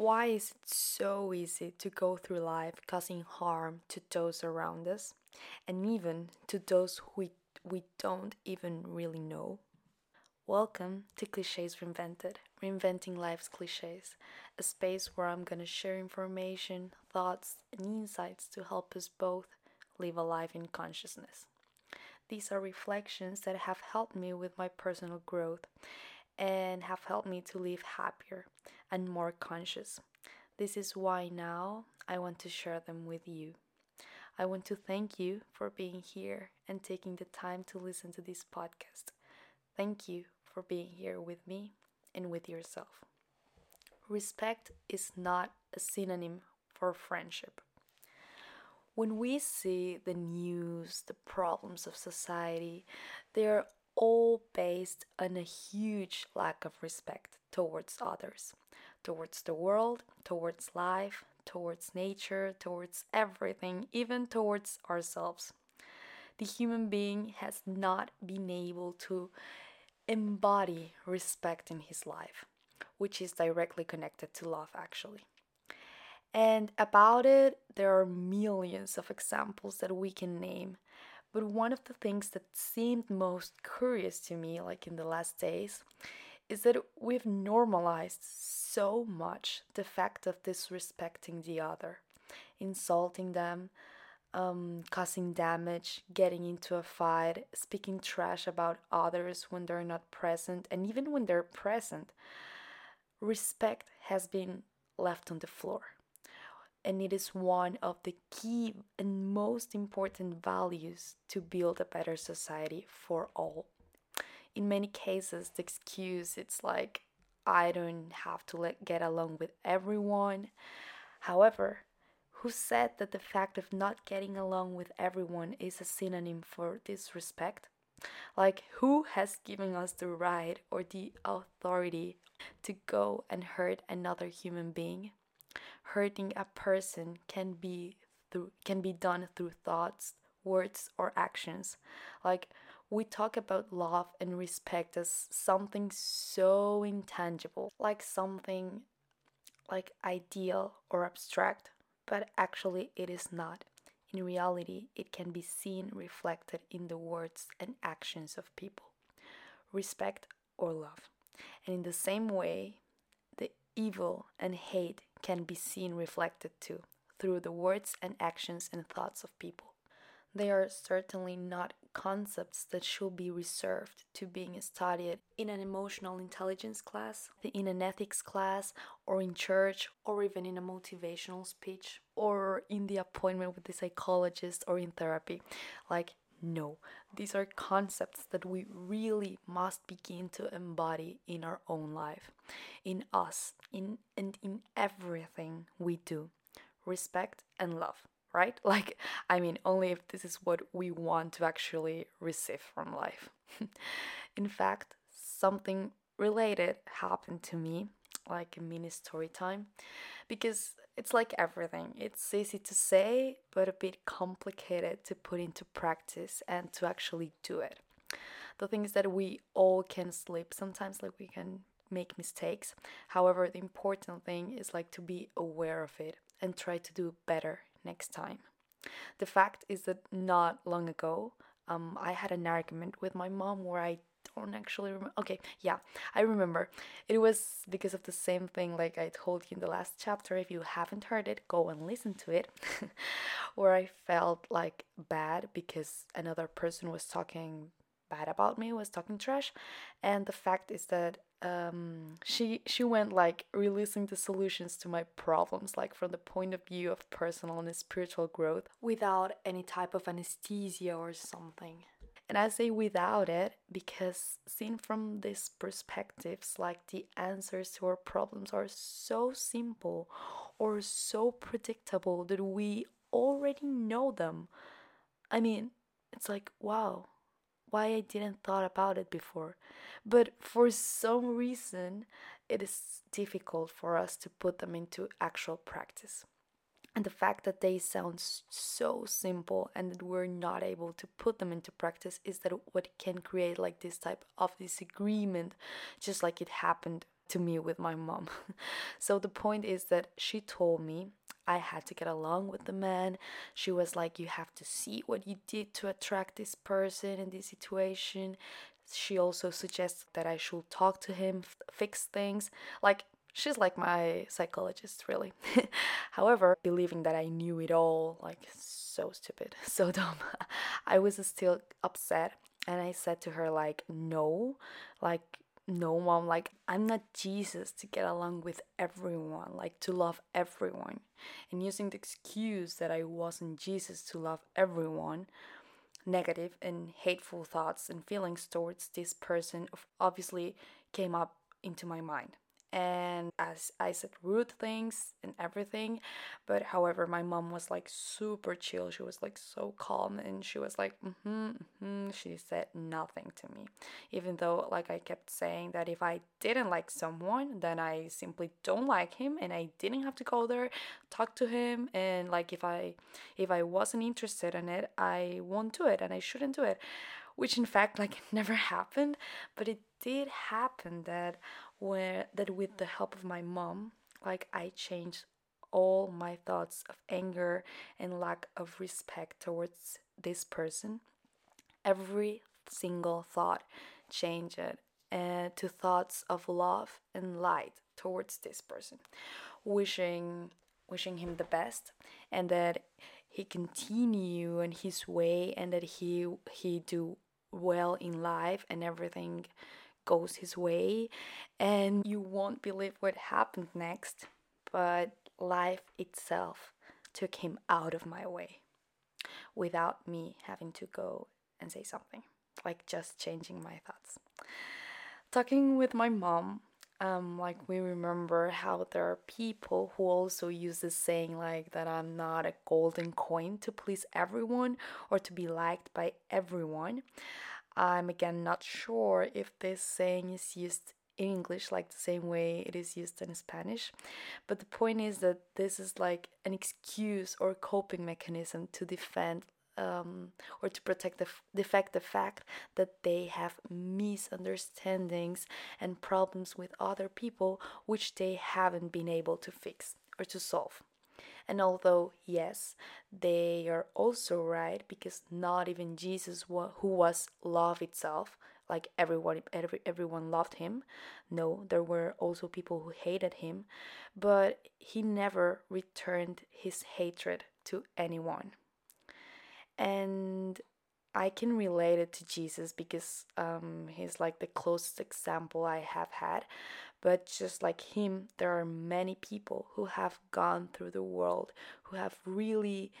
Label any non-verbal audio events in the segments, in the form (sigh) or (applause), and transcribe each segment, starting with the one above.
Why is it so easy to go through life causing harm to those around us and even to those we, we don't even really know? Welcome to Clichés Reinvented, reinventing life's clichés, a space where I'm gonna share information, thoughts, and insights to help us both live a life in consciousness. These are reflections that have helped me with my personal growth and have helped me to live happier and more conscious. This is why now I want to share them with you. I want to thank you for being here and taking the time to listen to this podcast. Thank you for being here with me and with yourself. Respect is not a synonym for friendship. When we see the news, the problems of society, they are all based on a huge lack of respect towards others, towards the world, towards life, towards nature, towards everything, even towards ourselves. The human being has not been able to embody respect in his life, which is directly connected to love, actually. And about it, there are millions of examples that we can name. But one of the things that seemed most curious to me, like in the last days, is that we've normalized so much the fact of disrespecting the other, insulting them, um, causing damage, getting into a fight, speaking trash about others when they're not present, and even when they're present. Respect has been left on the floor and it is one of the key and most important values to build a better society for all. In many cases, the excuse it's like I don't have to let, get along with everyone. However, who said that the fact of not getting along with everyone is a synonym for disrespect? Like, who has given us the right or the authority to go and hurt another human being? Hurting a person can be through can be done through thoughts, words or actions. Like we talk about love and respect as something so intangible, like something like ideal or abstract, but actually it is not. In reality, it can be seen reflected in the words and actions of people. Respect or love. And in the same way, evil and hate can be seen reflected too through the words and actions and thoughts of people. They are certainly not concepts that should be reserved to being studied in an emotional intelligence class, in an ethics class, or in church, or even in a motivational speech, or in the appointment with the psychologist or in therapy. Like, no, these are concepts that we really must begin to embody in our own life, in us, in and in everything we do. Respect and love, right? (laughs) Like, I mean, only if this is what we want to actually receive from life. (laughs) in fact, something related happened to me, like a mini story time, because it's like everything. It's easy to say, but a bit complicated to put into practice and to actually do it. The thing is that we all can slip sometimes, like we can make mistakes. However, the important thing is like to be aware of it and try to do better next time. The fact is that not long ago, um, I had an argument with my mom where I don't actually remember. Okay, yeah, I remember. It was because of the same thing like I told you in the last chapter. If you haven't heard it, go and listen to it. (laughs) where I felt like bad because another person was talking bad about me, was talking trash. And the fact is that um, she she went like releasing the solutions to my problems, like from the point of view of personal and spiritual growth, without any type of anesthesia or something. And I say without it because, seen from these perspectives, like the answers to our problems are so simple or so predictable that we already know them. I mean, it's like, wow, why I didn't thought about it before. But for some reason, it is difficult for us to put them into actual practice and the fact that they sound so simple and that we're not able to put them into practice is that what can create like this type of disagreement just like it happened to me with my mom. (laughs) so the point is that she told me I had to get along with the man. She was like, You have to see what you did to attract this person in this situation. She also suggests that I should talk to him, f- fix things. Like, she's like my psychologist, really. (laughs) However, believing that I knew it all, like, so stupid, (laughs) so dumb, (laughs) I was still upset. And I said to her, like, no, like, no, mom, like, I'm not Jesus to get along with everyone, like, to love everyone. And using the excuse that I wasn't Jesus to love everyone, negative and hateful thoughts and feelings towards this person obviously came up into my mind and as I said rude things and everything. But however, my mom was like super chill. She was like so calm and she was like, mm-hmm, mm-hmm. She said nothing to me. Even though like I kept saying that if I didn't like someone, then I simply don't like him and I didn't have to go there, talk to him and like if I if I wasn't interested in it, I won't do it and I shouldn't do it. Which in fact like (laughs) never happened, but it did happen that where that with the help of my mom, like I changed all my thoughts of anger and lack of respect towards this person. Every single thought changed uh, to thoughts of love and light towards this person, wishing wishing him the best and that he continue in his way and that he he do well in life and everything goes his way and you won't believe what happened next but life itself took him out of my way without me having to go and say something like just changing my thoughts talking with my mom um, like we remember how there are people who also use this saying like that I'm not a golden coin to please everyone or to be liked by everyone. I'm again not sure if this saying is used in English like the same way it is used in Spanish, but the point is that this is like an excuse or coping mechanism to defend um, or to protect the, the fact the fact that they have misunderstandings and problems with other people which they haven't been able to fix or to solve. And although, yes, they are also right because not even Jesus, who was love itself, like everyone, every, everyone loved him. No, there were also people who hated him, but he never returned his hatred to anyone. And I can relate it to Jesus because um, he's like the closest example I have had. But just like him, there are many people who have gone through the world who have really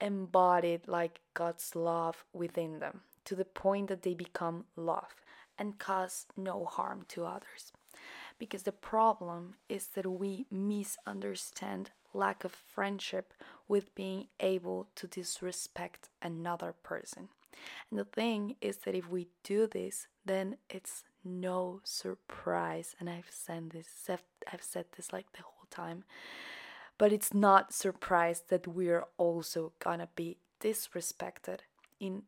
embodied like God's love within them to the point that they become love and cause no harm to others. Because the problem is that we misunderstand lack of friendship with being able to disrespect another person. And the thing is that if we do this, then it's no surprise. And I've said this, I've said this like the whole time. But it's not surprise that we're also gonna be disrespected in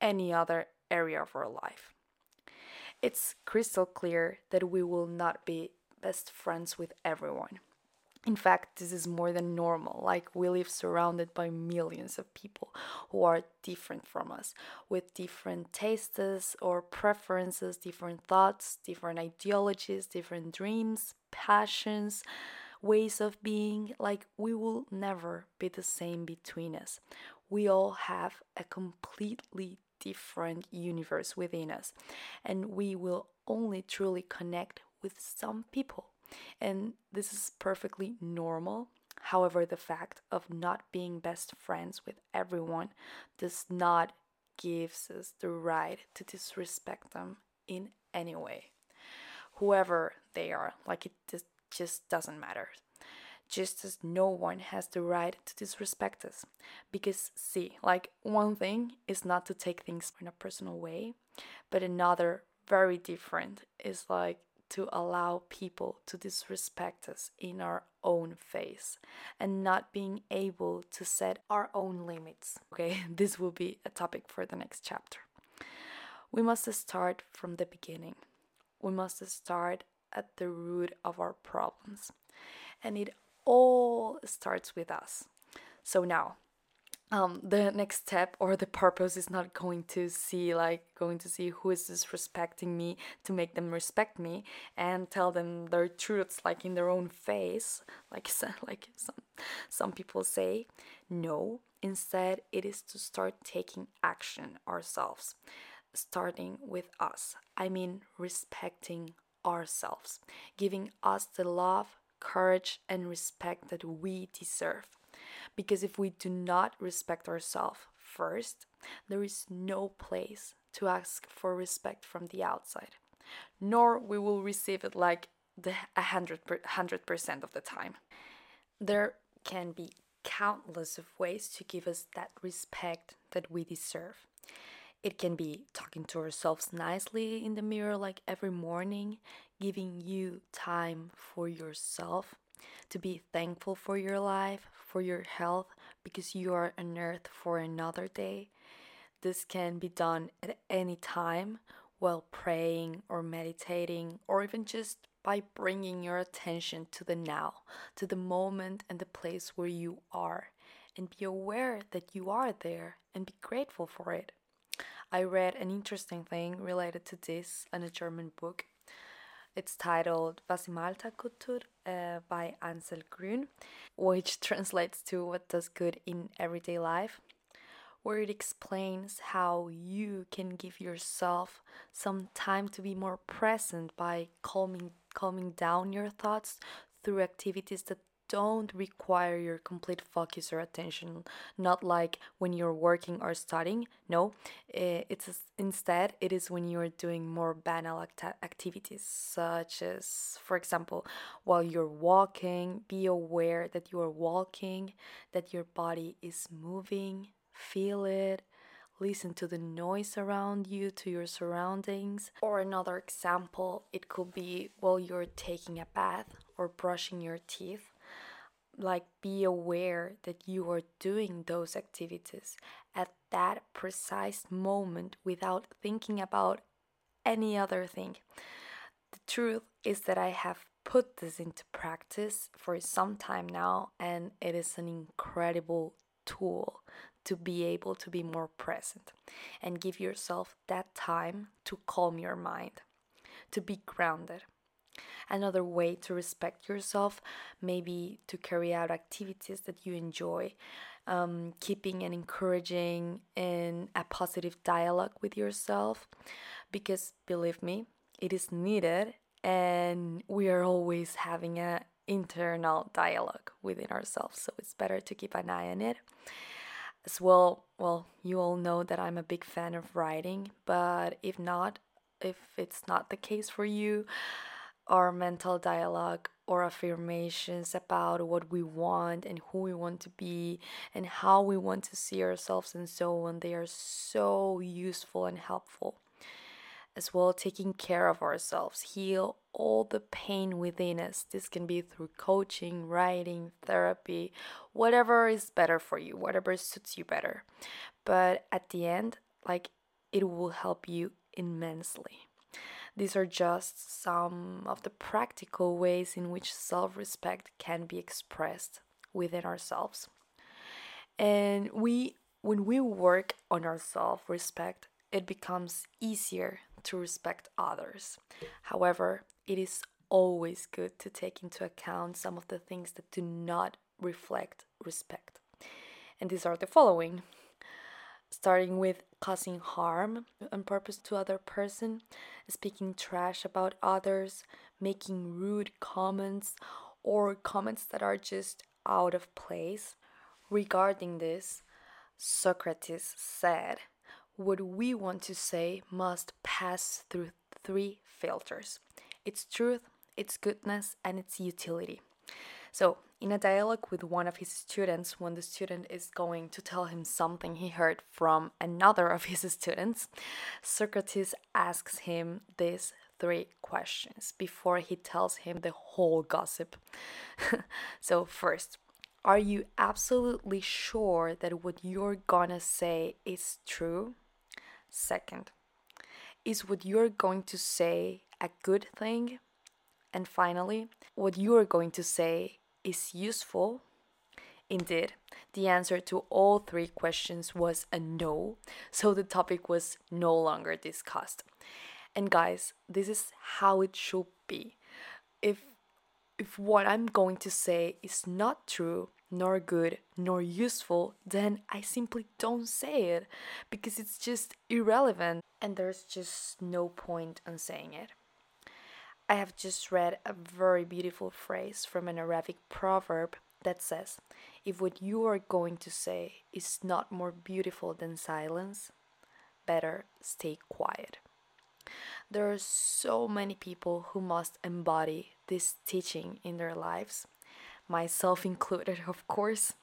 any other area of our life. It's crystal clear that we will not be best friends with everyone. In fact, this is more than normal. Like, we live surrounded by millions of people who are different from us, with different tastes or preferences, different thoughts, different ideologies, different dreams, passions, ways of being. Like, we will never be the same between us. We all have a completely different universe within us, and we will only truly connect with some people and this is perfectly normal. However, the fact of not being best friends with everyone does not give us the right to disrespect them in any way. Whoever they are, like it just doesn't matter. Just as no one has the right to disrespect us. Because, see, like one thing is not to take things in a personal way, but another very different is like to allow people to disrespect us in our own face and not being able to set our own limits. Okay, (laughs) this will be a topic for the next chapter. We must start from the beginning. We must start at the root of our problems. And it all starts with us. So now, um, the next step or the purpose is not going to see like going to see who is disrespecting me to make them respect me and tell them their truths like in their own face like (laughs) like some some people say. No instead it is to start taking action ourselves starting with us. I mean respecting ourselves giving us the love courage and respect that we deserve because if we do not respect ourselves first, there is no place to ask for respect from the outside, nor we will receive it like the 100 percent of the time. There can be countless of ways to give us that respect that we deserve. It can be talking to ourselves nicely in the mirror like every morning, giving you time for yourself, to be thankful for your life, for your health, because you are on earth for another day. This can be done at any time while praying or meditating, or even just by bringing your attention to the now, to the moment and the place where you are, and be aware that you are there and be grateful for it. I read an interesting thing related to this in a German book it's titled Was im Alltag gut tut uh, by Anselm Grün, which (laughs) translates to What Does Good in Everyday Life, where it explains how you can give yourself some time to be more present by calming calming down your thoughts through activities that don't require your complete focus or attention not like when you're working or studying no eh, it's instead it is when you're doing more banal act- activities such as for example while you're walking be aware that you are walking that your body is moving feel it listen to the noise around you, to your surroundings. Or another example, it could be while you're taking a bath or brushing your teeth like be aware that you are doing those activities at that precise moment without thinking about any other thing. The truth is that I have put this into practice for some time now, and it is an incredible tool to be able to be more present and give yourself that time to calm your mind, to be grounded. Another way to respect yourself, maybe to carry out activities that you enjoy, um, keeping and encouraging in a positive dialogue with yourself, because believe me, it is needed, and we are always having a internal dialogue within ourselves. So it's better to keep an eye on it. As well, well, you all know that I'm a big fan of writing, but if not, if it's not the case for you, our mental dialogue or affirmations about what we want and who we want to be and how we want to see ourselves and so on. They are so useful and helpful. As well, taking care of ourselves, heal all the pain within us. This can be through coaching, writing, therapy, whatever is better for you, whatever suits you better. But at the end, like it will help you immensely. These are just some of the practical ways in which self respect can be expressed within ourselves. And we, when we work on our self respect, it becomes easier to respect others. However, it is always good to take into account some of the things that do not reflect respect. And these are the following starting with causing harm on purpose to other person, speaking trash about others, making rude comments or comments that are just out of place. Regarding this, Socrates said, What we want to say must pass through three filters its truth, its goodness, and its utility. So, in a dialogue with one of his students, when the student is going to tell him something he heard from another of his (laughs) students, Socrates asks him these three questions before he tells him the whole gossip. (laughs) so, first, are you absolutely sure that what you're gonna say is true? Second, is what you're going to say a good thing? And finally, what you are going to say is useful. Indeed, the answer to all three questions was a no, so the topic was no longer discussed. And guys, this is how it should be. If if what I'm going to say is not true, nor good, nor useful, then I simply don't say it because it's just irrelevant and there's just no point in saying it. I have just read a very beautiful phrase from an Arabic proverb that says, If what you are going to say is not more beautiful than silence, better stay quiet. There are so many people who must embody this teaching in their lives, myself included, (laughs) of course,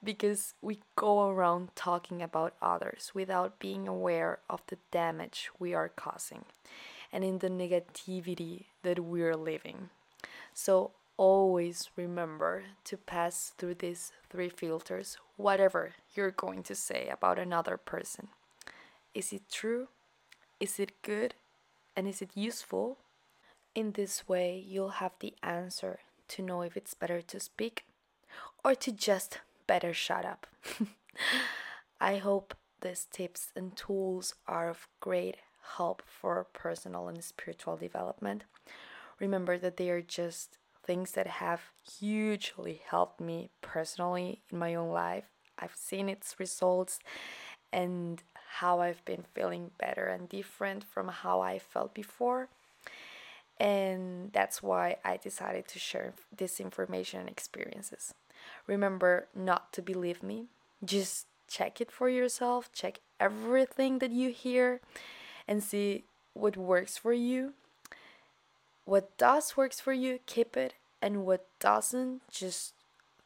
because we go around talking about others without being aware of the damage we are causing and in the negativity that we're living. So, always remember to pass through these three filters, whatever you're going to say about another person. Is it true? Is it good? And is it useful? In this way, you'll have the answer to know if it's better to speak or to just better shut up. (laughs) I hope these tips and tools are of great help for personal and spiritual development. Remember that they are just things that have hugely helped me personally in my own life. I've seen its results and how I've been feeling better and different from how I felt before. And that's why I decided to share this information and experiences. Remember not to believe me, just check it for yourself, check everything that you hear, and see what works for you. What does works for you, keep it, and what doesn't, just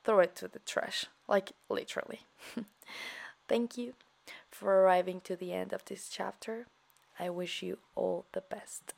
throw it to the trash, like literally. (laughs) Thank you for arriving to the end of this chapter. I wish you all the best.